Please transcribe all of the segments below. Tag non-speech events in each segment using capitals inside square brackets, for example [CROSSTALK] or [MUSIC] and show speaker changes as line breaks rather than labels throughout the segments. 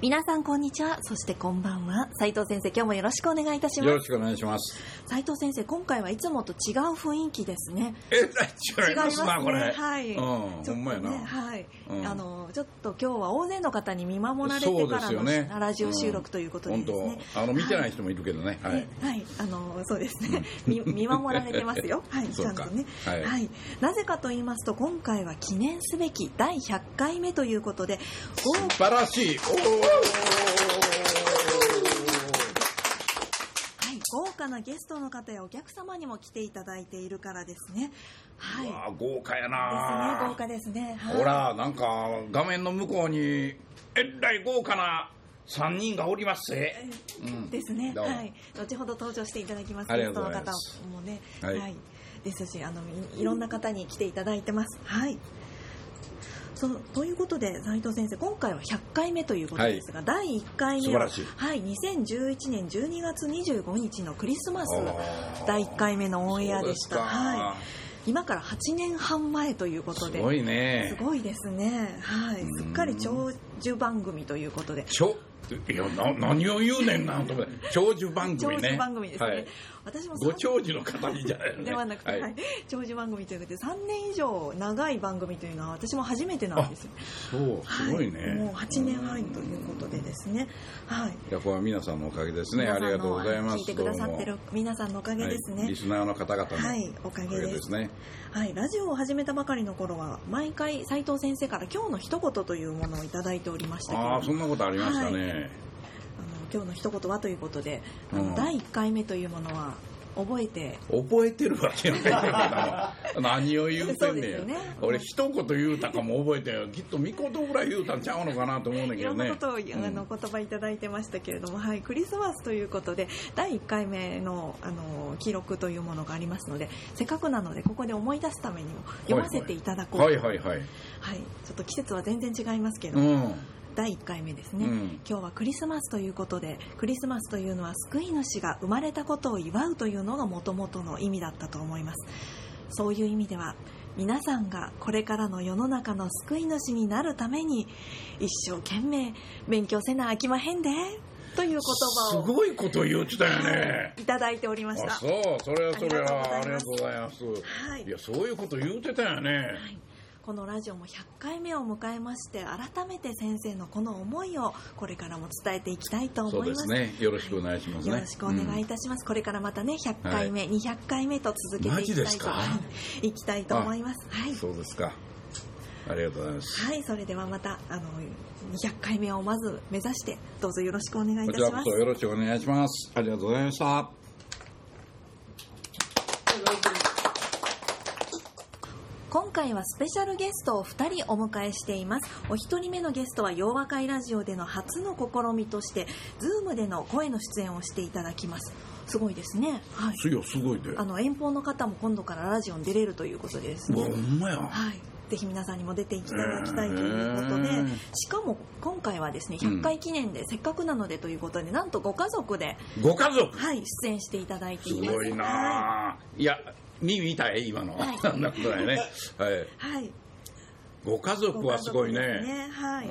皆さんこんにちは。そしてこんばんは。斉藤先生今日もよろしくお願いいたします。
よろしくお願いします。
斉藤先生今回はいつもと違う雰囲気ですね。
え違いますなこれ。
はい、
うんほんまやな。
ねはい、
うん。
あのちょっと今日は大勢の方に見守られてからの、
ね
ラジオ収録ということでですね、
本当。あの見てない人もいるけどね。はい、
ねはい、あのそうですね、見見守られてますよ、[LAUGHS] はい、ちゃんとね、
はい。
なぜかと言いますと、今回は記念すべき第100回目ということで、豪
素晴らしい
はい、豪華なゲストの方やお客様にも来ていただいているからですね。はい。
豪華や
ですね、
な
豪華ですね。はい
ほらなんか画面の向こうにえらい豪華な3人がおりますぜ、うん
ですね。はい。後ほど登場していただきます。ゲストの方もね。
は
はいい。ですし、あのいいろんな方に来ていただいてます。はい。そのということで斉藤先生今回は100回目ということですが、第1回目ははい2011年12月25日のクリスマス第1回目のオンエアでした。はい。今から8年半前ということです
ごいね。
すごいですね。はい。すっかり長寿番組ということで。
ちょいやな何を言うねんなと思って。長寿番組ね。
長寿番組ですね、
はい、
私も
ご長寿の方にじゃないのね。
ではなくて、はい。長寿番組ということで3年以上長い番組というのは私も初めてなんですよ。
そうすごいね、
はい、もう8年半ということでですね。はい。
いやこれは皆さんのおかげですね。ありがとうございます。
聞いてくださってる皆さんのおかげですね、
はい、リスナーの方々の
はい。おかげです
ね。
はい、ラジオを始めたばかりの頃は毎回斉藤先生から今日の一言というものをいただいておりましたけれども。
ああそんなことありましたね、
今日の一言はということで、あの
うん
第1回目というものは覚えて。
覚えてるわけないけどな何を言うて
ん
ねん
よね。
俺一言言うたかも覚えてるきっと見言ぐらい言うたんちゃうのかなと思うんだ
い
けどね。
ろんなことを、あ
うん。
の言葉いただいてましたけれども、はい、クリスマスということで第1回目のあの記録というものがありますのでせっかくなのでここで思い出すためにも読ませていただこうと、
はいはいはい。
はい。ちょっと季節は全然違いますけど、
うん
第1回目ですね、
うん。
今日はクリスマスということでクリスマスというのは救い主が生まれたことを祝うというのがもともとの意味だったと思います。そういう意味では皆さんがこれからの世の中の救い主になるために一生懸命勉強せなあきまへんでという言
す
葉を
ごいこと言うてたよね。
いただいておりました。
あそう。それはそれはあ
ありがとう
りがとうございます。
はい。
いやそういうこと言うてたよね、
はいこのラジオも100回目を迎えまして改めて先生のこの思いをこれからも伝えていきたいと思
そうで
います
すね。よろしくお願いしますね、
よろしくお願いいたします。これからまたね、100回目、200回目と続けていきたいと、いい。きたいと思います。はい。
そうですか。ありがとうございます。
はい、それではまた、あの、200回目をまず目指して、どうぞよろしくお願いいたします。
よろしくお願いします。ありがとうございました
今回はスペシャルゲストを2人お迎えしています。お一人目のゲストは洋和会ラジオでの初の試みとしてズームでの声の出演をしていただきます。すごいですね。はい。
すごいで
あの遠方の方も今度からラジオに出れるということでですね。
ほんまや。
はい、ぜひ皆さんにも出ていただきたいということで、
へー
しかも今回はですね100回記念でせっかくなのでということで、なんとご家族で、
ご家族。
はい、出演していただいて
す
います。
ごい
は
なあ、い、や耳痛い今の、
はい。
そんなことないね。はい。
い。はい、
ご家族はすごいね。
ね。はい、
う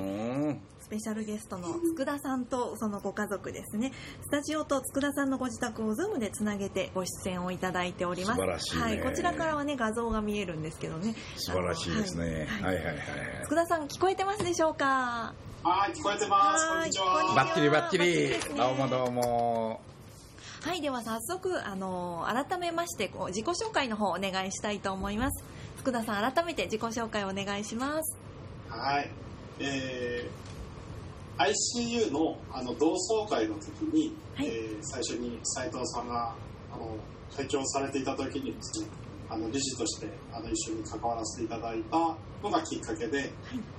ん。
スペシャルゲストの佃田さんとそのご家族ですね。スタジオと佃田さんのご自宅をズームでつなげてご出演をいただいております。
素晴らしいね。
はい、こちらからはね画像が見えるんですけどね。
素晴らしいですね。はい。はいはいはい。
佃田さん聞こえてますでしょうか？
はい、聞こえてます。こん
は。い。
にちは。
バッチリバッチリ。どうもどうも
はい、では早速、あの改めましてこう自己紹介の方お願いしたいと思います。福田さん、改めて自己紹介お願いします。
はい。えー、ICU のあの同窓会の時に、
はい
えー最初に斉藤さんがあの会長されていた時にですね、あの理事としてあの一緒に関わらせていただいたのがきっかけで,、で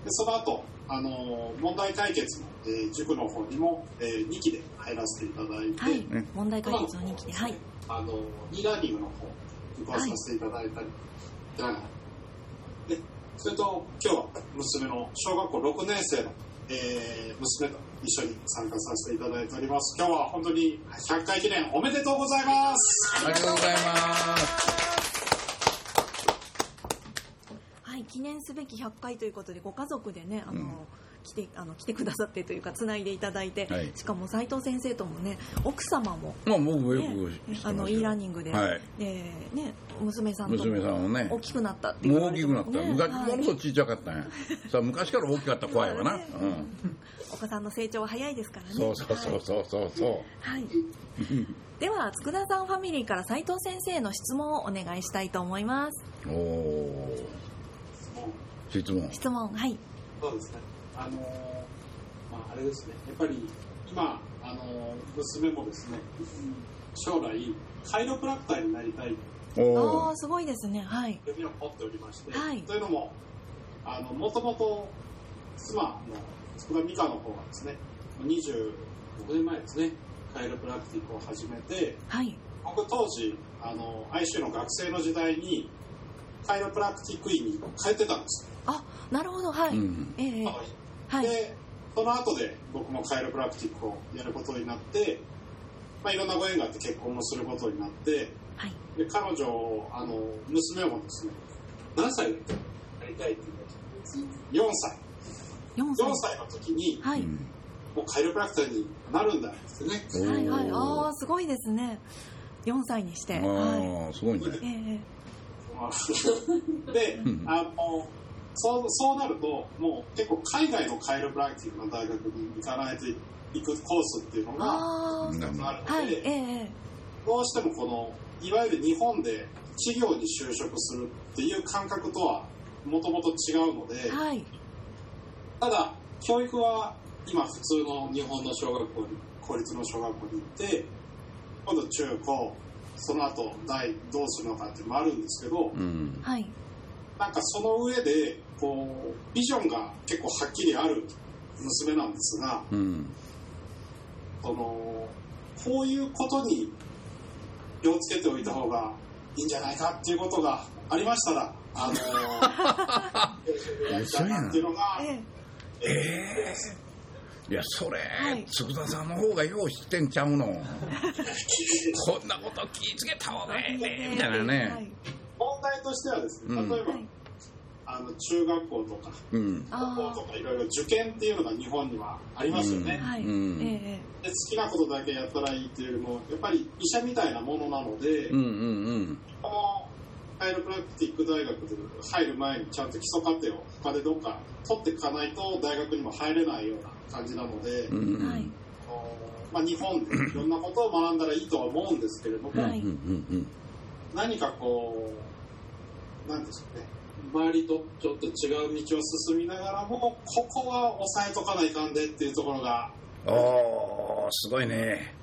その後あの問題解決の、えー塾の方にも、え2期で入らせていただいて、
はい、問題解決の2期ではい。
あの e ラーニングの方行かさせていただいたり、でそれと今日は娘の小学校6年生の、えー娘と一緒に参加させていただいております。今日は本当に100回記念おめでとうございます。
ありがとうございます
はい、記念すべき100回ということでご家族でねあの、
うん。
来てあの来てくださってというかつないでいただいて、
はい。
しかも斉藤先生ともね奥様も、
まあ僕もよ
ね
く知ってますよ。
あの e ラーニングで、
はい。
えーね、娘さんと
娘さんもね。
大きくなったって言
もう大きくなった、
ね
昔
はい。
ものすごいちっちゃかったんやさあ昔から大きかった怖いわな、[LAUGHS]
ね。
うん、
お子さんの成長は早いですからね。
そうそうそうそうそうそう。
はい、は [LAUGHS] いでは佃さんファミリーから斉藤先生への質問をお願いしたいと思います。
おお質問。
質問はい。
そうですね。あのーまああれですね。やっぱり今あのー娘もですね将来カイロプラクターになりたい。
お
あ
お
あすごいですね。はい。
夢を持っておりまして、
はい。
というのもあのもともと妻の佃美香の方がですね26年前ですねカイロプラクティックを始めて
はい。
僕当時あの ICU の学生の時代にカイロプラクティック院に通ってたんです
あなるほどはい、
うん。
ええはい。
でその後で僕もカイロプラクティックをやることになって、まあ、いろんなご縁があって結婚もすることになって
はい。
で彼女あの娘もですね何歳だっけなりたいって言う4歳
4
4
歳。
歳。の時に
はい、
うん
もうカイロプラクターになるんだってね。
はいはい。ああすごいですね。4歳にして。は
ああすごいね。
いええ [LAUGHS]
で
うん。
あのそうそうなるともう結構海外のカイロプラクティックの大学に行かないといくコースっていうのが
あ
2つあるので、
あはいええ。
どうしてもこのいわゆる日本で企業に就職するっていう感覚とはもともと違うので、
はい。
ただ教育は今普通の日本の小学校に公立の小学校に行って今度中高その後大どうするのかっていうのもあるんですけど
うん。
はい。
なんかその上でこうビジョンが結構はっきりある娘なんですが
うん。
そのこういうことに気をつけておいた方がいいんじゃないかっていうことがありましたらあの [LAUGHS] やりたいなっていうのが、
え
ええいやそれ、
はい。
佃さんの方がよう知ってんちゃうの。[LAUGHS] こんなこと気ぃつけた方がええねみたいなね、
はい。
問題としてはですね、
うん。
例えば、
はい
あの中学校とか
うん。
高
あ
校とかいろいろ受験っていうのが日本にはありますよね、
うん。
ええ
で好きなことだけやったらいいっていうよりもやっぱり医者みたいなものなので、
うんうん
このカイロプラクティック大学で入る前にちゃんと基礎課程を他でどっか取っていかないと大学にも入れないような感じなので、
うん
まあ、日本でいろんなことを学んだらいいとは思うんですけれども、
はい。
うんうん
何かこうなんですかね周りとちょっと違う道を進みながらもここは押さえとかないかんでっていうところが
うんおーすごいね。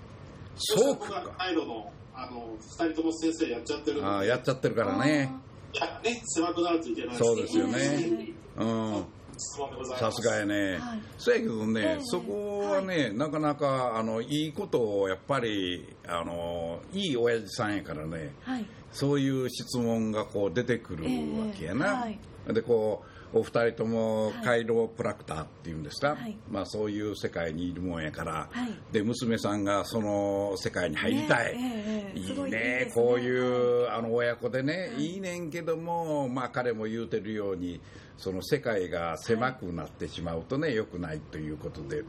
そう
僕が
か
カイロのあの2人とも先生やっちゃってる
あやっちゃってるからね。
いやね狭くなるといけない
そうですよね
ね。
うんさ
ます
すがやね、
はい。
そやけどね、
ええ。
そこはね、なかなかあのいいことをやっぱりあのいい親父さんやからね。
はい。
そういう質問がこう出てくるわけやな、
ええ。はい。
でこうお二人とも
はい
カイロプラクターっていうんですか、
はい。
まあ、そういう世界にいるもんやから、
はい。
で娘さんがその世界に入りたい、
ねええええ
いいね。こういう
は
あの親子でね、
はい。
い、いねんけども、まあ、彼も言うてるようにその世界が狭くなってしまうとね、良くないということで。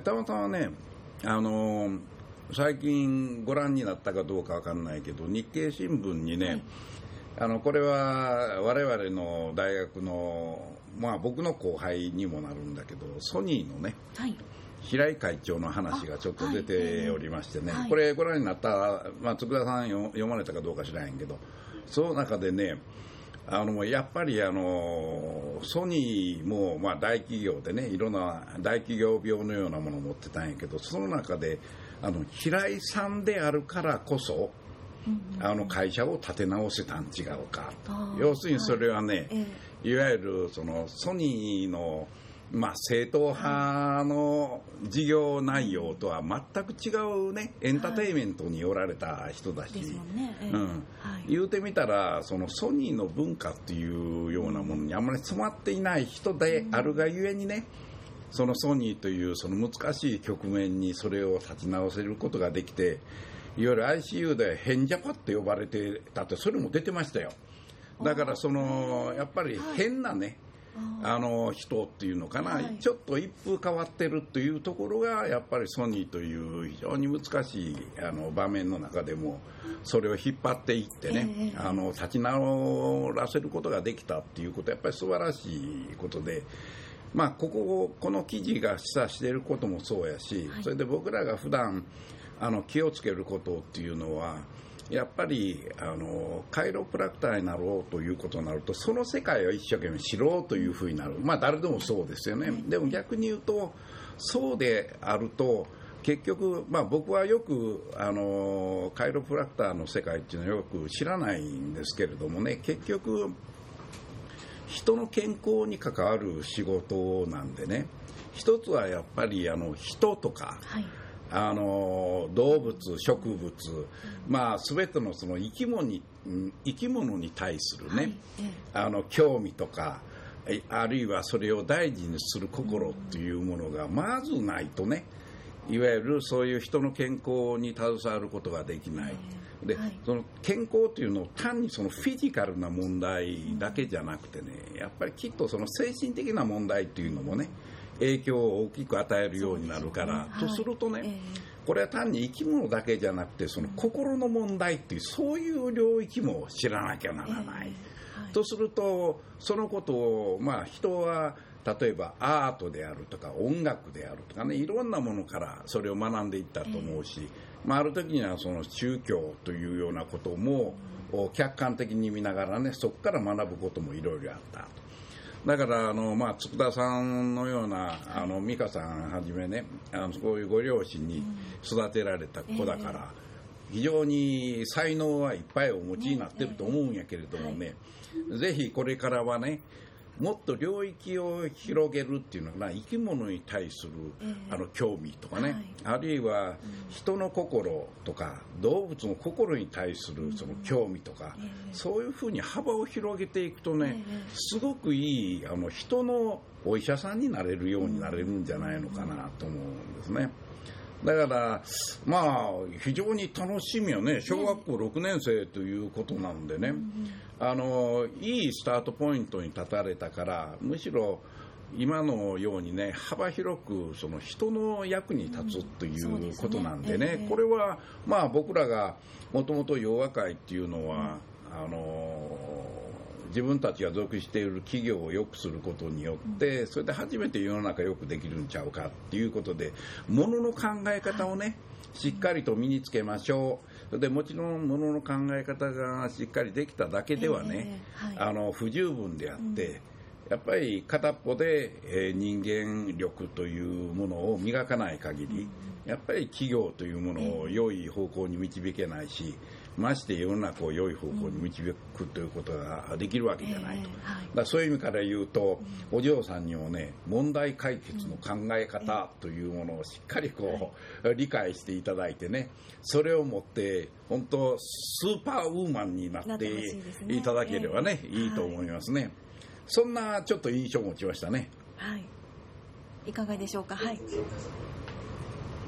たまたまねあの最近ご覧になったかどうかわかんないけど日経新聞にね、
はい
あのこれは我々の大学のまあ僕の後輩にもなるんだけどソニーのね
はい。
平井会長の話がちょっと出ておりましてね、
はい。
これご覧になった、まあ、佃さんよ読まれたかどうか知らへんけどその中でねあのやっぱりあのソニーもまあ大企業でねいろんな大企業病のようなものを持ってたんやけどその中であの平井さんであるからこそあの会社を立て直せたん違うか。要するにそれはね、
え
いわゆるそのソニーの、まあ、正統派の事業内容とは全く違うねエンターテインメントにおられた人だし、うん。
はい。
言うてみたらそのソニーの文化っていうようなものにあん。まり詰まっていない人であるがゆえにねそのソニーというその難しい局面にそれを立ち直せることができていわゆる ICU で変ジャパって呼ばれてたってそれも出てましたよ。だからそのやっぱり変なね、
あ
あの人っていうのかな、
はい。
ちょっと一風変わってるというところがやっぱりソニーという非常に難しいあの場面の中でもそれを引っ張っていってね、
ええ
あの立ち直らせることができたっていうことはやっぱり素晴らしいことで。まあ、こここの記事が示唆していることもそうやし、
はい。
それで僕らが普段あの気をつけることっていうのはやっぱりあのカイロプラクターになろうということになるとその世界を一生懸命知ろうというふうになる。まあ誰でもそうですよね、でも逆に言うとそうであると結局、まあ、僕はよくあのカイロプラクターの世界っていうのはよく知らないんですけれどもね。結局人の健康に関わる仕事なんでね。一つはやっぱりあの人とか
はい
あの動物、植物、まあ、全てのその生き物にうん生き物に対するね、
はいええ。
あの興味とかえあるいはそれを大事にする心っていうものがまずないとねいわゆるそういう人の健康に携わることができない。で、
はい。
その健康っていうのを単にそのフィジカルな問題だけじゃなくてねやっぱりきっとその精神的な問題っていうのもね影響を大きく与えるようになるから、とするとね、これは単に生き物だけじゃなくてその心の問題っていうそういう領域も知らなきゃならない。とするとそのことを、まあ、人は例えばアートであるとか音楽であるとかねいろんなものからそれを学んでいったと思うし、まあ、ある時にはその宗教というようなことも客観的に見ながらねそこから学ぶこともいろいろあった。と。だからあの、まあ、佃さんのようなあの美香さんはじめねあのそういうご両親に育てられた子だから、非常に才能はいっぱいお持ちになってると思うんやけれどもね、ぜひこれからはねもっと領域を広げるっていうのかな生き物に対する、
ええ。
あの興味とかね、
はい。
あるいは人の心とか動物の心に対するその興味とか、
ええ。
そういうふうに幅を広げていくとね、
ええ。
すごくいいあの人のお医者さんになれるようになれるんじゃないのかなと思うんですね。だから、まあ、非常に楽しみよね、小学校6年生ということなんでね、あのいいスタートポイントに立たれたから、むしろ今のようにね、幅広くその人の役に立つとい
そう
ことなんで
え
ね、
え
これはまあ僕らがもともと洋和会っていうのは、あの自分たちが属している企業を良くすることによって、それで初めて世の中良くできるんちゃうかっていうことで、ものの考え方をね、しっかりと身につけましょう。でもちろんものの考え方がしっかりできただけではね、あの不十分であって、やっぱり片っぽで、えー人間力というものを磨かない限り、やっぱり企業というものを良い方向に導けないし、まして世の中を良い方向に導くということができるわけじゃないと。だそういう意味から言うと、お嬢さんにもね、問題解決の考え方というものをしっかりこう、理解していただいてね、それをもって、本当、スーパーウーマンになっ
てい
ただければね、
ええ
いいと思いますね。そんなちょっと印象を持ちましたね。
はい。いかがでしょうか？はい。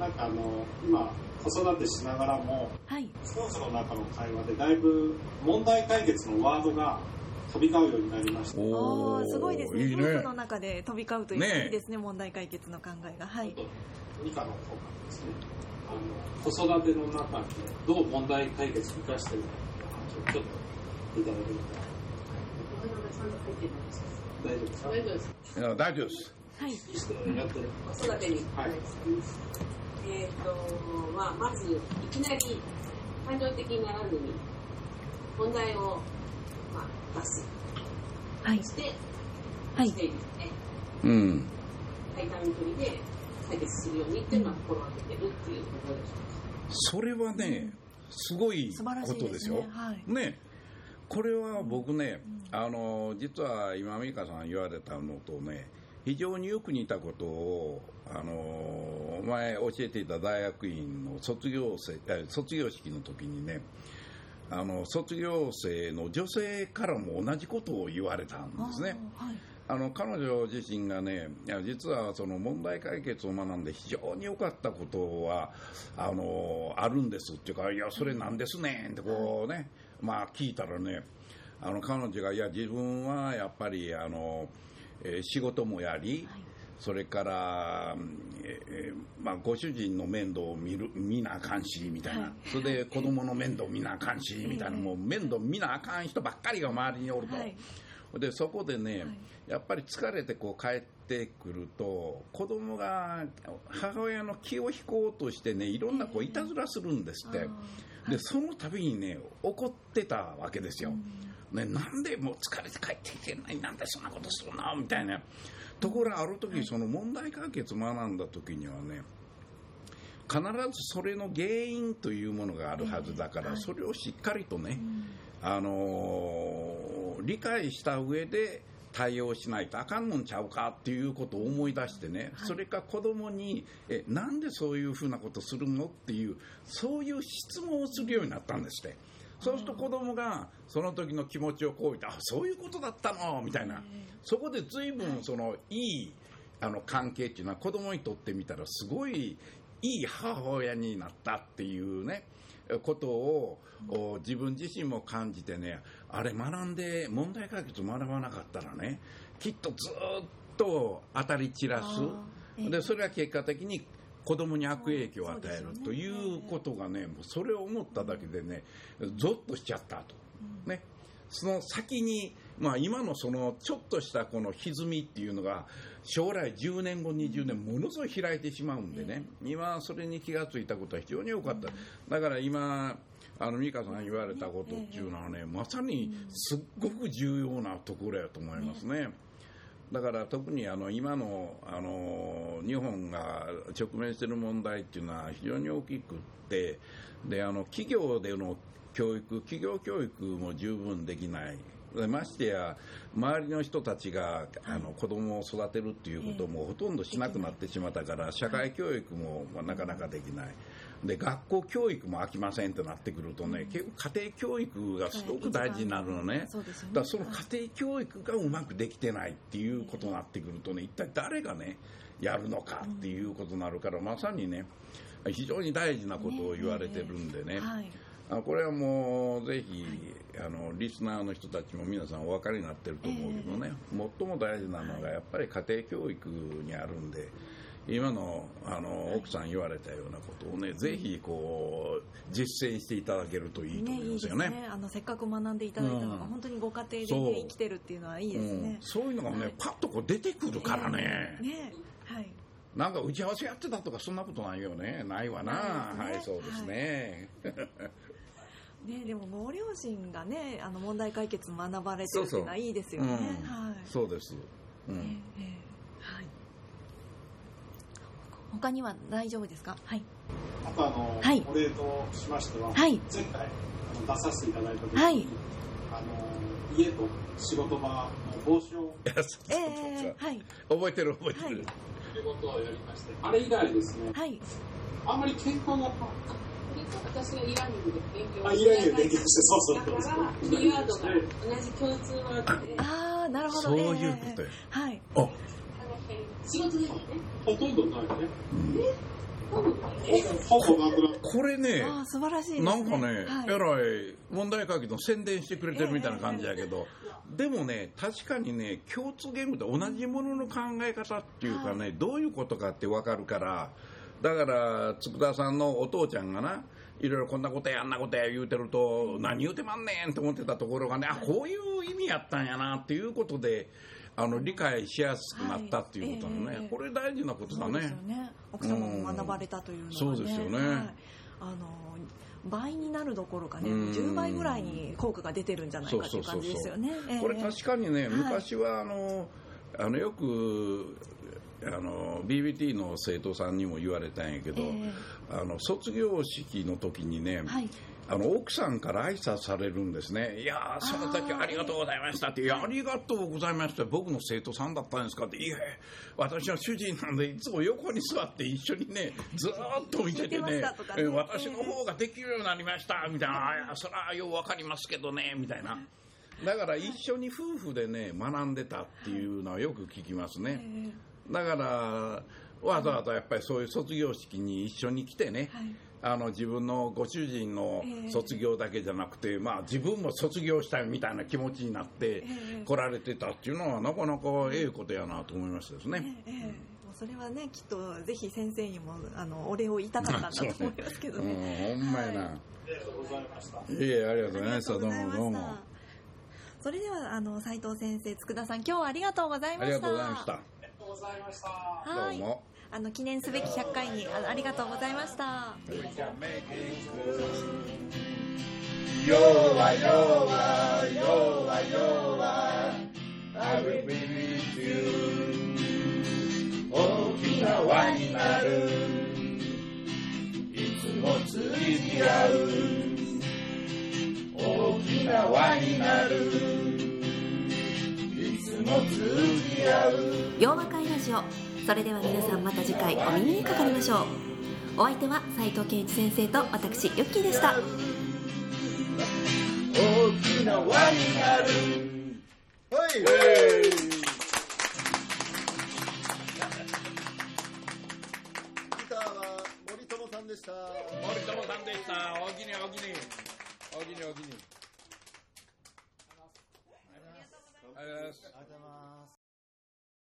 なんかあの今子育てしながらも
はい。
夫婦の中の会話でだいぶ問題解決のワードが飛び交うようになりました。
おーすごいですね。
いいね。
の中で飛び交うという、
ねえ
いいですね問題解決の考えが。はい。
っとミカの方からですね。あの子育ての中でどう問題解決を生かしてるかっていう話をちょっといただけると大丈夫ですか？
大丈夫です。
大丈夫です。
はい
子育てに。
はい
えっ、と、まあ、まず、いきなり感情的にならずに、問題を、まあ、出す。
はい
そして、
はい
ステージでね、
うん。
最短距離で解決するようにっていうのは心がけてるっていうところでしょ
それはね、すごい
素晴らしい
ことですよ。
ねはい
ねこれは僕ね、あの実は今美香さん言われたのとね非常によく似たことをあの前教えていた大学院の卒業生え卒業式の時にねあの卒業生の女性からも同じことを言われたんですね。
あ
の彼女自身がね、いや実はその問題解決を学んで非常に良かったことはあのあるんですっていうか、いや、それなんですねんってこうね、まあ聞いたらね、あの彼女が、いや、自分はやっぱりあの、えー仕事もやり、
はい。
それから、えーまあ、ご主人の面倒を見る見なあかんしみたいな、
はい。
それで子供の面倒見なあかんしみたいな、もう面倒見なあかん人ばっかりが周りにおると。
はい。
でそこでね、
はい。
やっぱり疲れてこう帰ってくると子供が母親の気を引こうとしてねいろんなこういたずらするんですって、
あ
でその度にね怒ってたわけですよ、ね、なんでもう疲れて帰ってきてんのになんでそんなことするのみたいな。ところがある時、その問題解決学んだ時にはね必ずそれの原因というものがあるはずだから、
はい。
それをしっかりとね、
うん。
あのー理解した上で対応しないとあかんのんちゃうかっていうことを思い出してね、
はい。
それから子供にえなんでそういうふうなことするのっていうそういう質問をするようになったんですって。そうすると子供がその時の気持ちをこう言ってあそういうことだったのみたいな。そこで随分そのいいあの関係っていうのは子供にとってみたらすごいいい母親になったっていうねことをお自分自身も感じてねあれ学んで問題解決学ばなかったらねきっとずっと当たり散らす。
ええ。
でそれは結果的に子供に悪影響を与えるということがねもうそれを思っただけでねゾッとしちゃったと。ね。その先に、まあ、今のそのちょっとしたこの歪みっていうのが将来10年後20年ものすごい開いてしまうんでね、今それに気がついたことは非常に良かった、だから今あの美香さん言われたことっていうのはね、まさにすっごく重要なところやと思いますね。だから特にあの今のあの日本が直面している問題っていうのは非常に大きくってであの企業での教育企業教育も十分できない。でましてや周りの人たちがあの子供を育てるっていうこともほとんどしなくなってしまったから社会教育もまあなかなかできないで学校教育も飽きませんってなってくるとね結構家庭教育がすごく大事になるのね。
そうですよね。
だその家庭教育がうまくできてないっていうことになってくるとね一体誰がねやるのかっていうことになるからまさにね非常に大事なことを言われてるんでね。
はい。
あこれはもうぜひあのリスナーの人たちも皆さんお分かりになってると思うけどね。最も大事なのがやっぱり家庭教育にあるんで今のあの奥さん言われたようなことをねぜひこう実践していただけるといいと
ね、いいですす
思いまよね。
ね。あのせっかく学んでいただいたのが、
うん。
本当にご家庭で、ね、生きてるっていうのはいいです
うん。
ね。
そういうのがね、
はい。
パッとこう出てくるからね、
ね。はい。
なんか打ち合わせやってたとかそんなことないよね。ないわな。
なね。
はいそうですね、
ね、でもご両親がねあの問題解決学ばれてるっていうのはいいですよね。
うん
はい。
そうです、うん。
ええええ。はい他には大丈夫ですか？はい。
あとあの、
はい。
お礼としましては、
はい。
前回あの出させていただいた時に、
はい。
あの家と仕事場の帽子を。
ええはい。
覚えてる覚えてる、
はい。
ということをやりましてあれ以来ですね。
はい。
あんまり喧嘩が
私がイランニングで勉強
あイランニングで勉強してそうそう
だ
そう
からキーワードが同じ共通ワードで
ああなるほど
そういう
ええ
ことよ、
はい
あ、
仕事でもね。
ほとんどないね。
ほぼ
なくなっ
これね
ああ素晴らしいですね。
なんかね、
はい。
えらい問題解決の宣伝してくれてるみたいな感じやけど、でもね確かにね共通言語って同じものの考え方っていうかね、どういうことかって分かるからだから佃さんのお父ちゃんがないろいろこんなことやあんなことや言うてると何言うてまんねんと思ってたところがねあこういう意味やったんやなっていうことであの理解しやすくなったっていうことなのね、
はい。ええ
これ大事なことだね。
ね。奥様も学ばれたというのはね、
そうですよね。
はい、あの倍になるどころかね
うん。
10倍ぐらいに効果が出てるんじゃないかっていう感じですよね。ええ。
これ確かにね、
はい。
昔はあのあのよくあの BBT の生徒さんにも言われたんやけど、
え。
あの卒業式の時にね、
はい
あの奥さんから挨拶されるんですね、いやー、その時ありがとうございましたって、いや、ありがとうございました、僕の生徒さんだったんですかって、いえ、私は主人なんで、いつも横に座って一緒にね、ずーっと見てて
聞いてま
ね。私の方ができるようになりました。みたいな、あそれはようわかりますけどね、みたいな。だから一緒に夫婦でね、学んでたっていうのはよく聞きますね。だから、わざわざやっぱりそういう卒業式に一緒に来てね、
はい
あの自分のご主人の
ええ
卒業だけじゃなくて、まあ、自分も卒業したいみたいな気持ちになって
え
来られてたっていうのはなかなかええことやなと思いましたですね。
ええもうそれはねきっとぜひ先生にもあのお礼を言いたかったんだと思いますけど
うん、
ね。
ほんまやな。
ありがとうございました。
いえ、ありがとうございました。どうもどうも。
それではあの斉藤先生、佃さん今日はありがとうございました。
ありがとうございました。
ありがとうございました。
はい。
どうも。
あの記念すべき100回にあありがとうございました。
Yoa, yoa, yoa, yoa, I will be with you. 大きな輪になる。いつも通じ合う。大きな輪になる。いつも通じ合う。
洋和会ラジオそれでは皆さんまた次回お耳にかかりましょうお相手は斉藤健一先生と私ユッキーでした
大きな輪になる。
はい。ギターは森友さんでした。
森友さんでした。おおきにおおきに。おおきにおおきに。ありがとうございます。
ありがとうございます。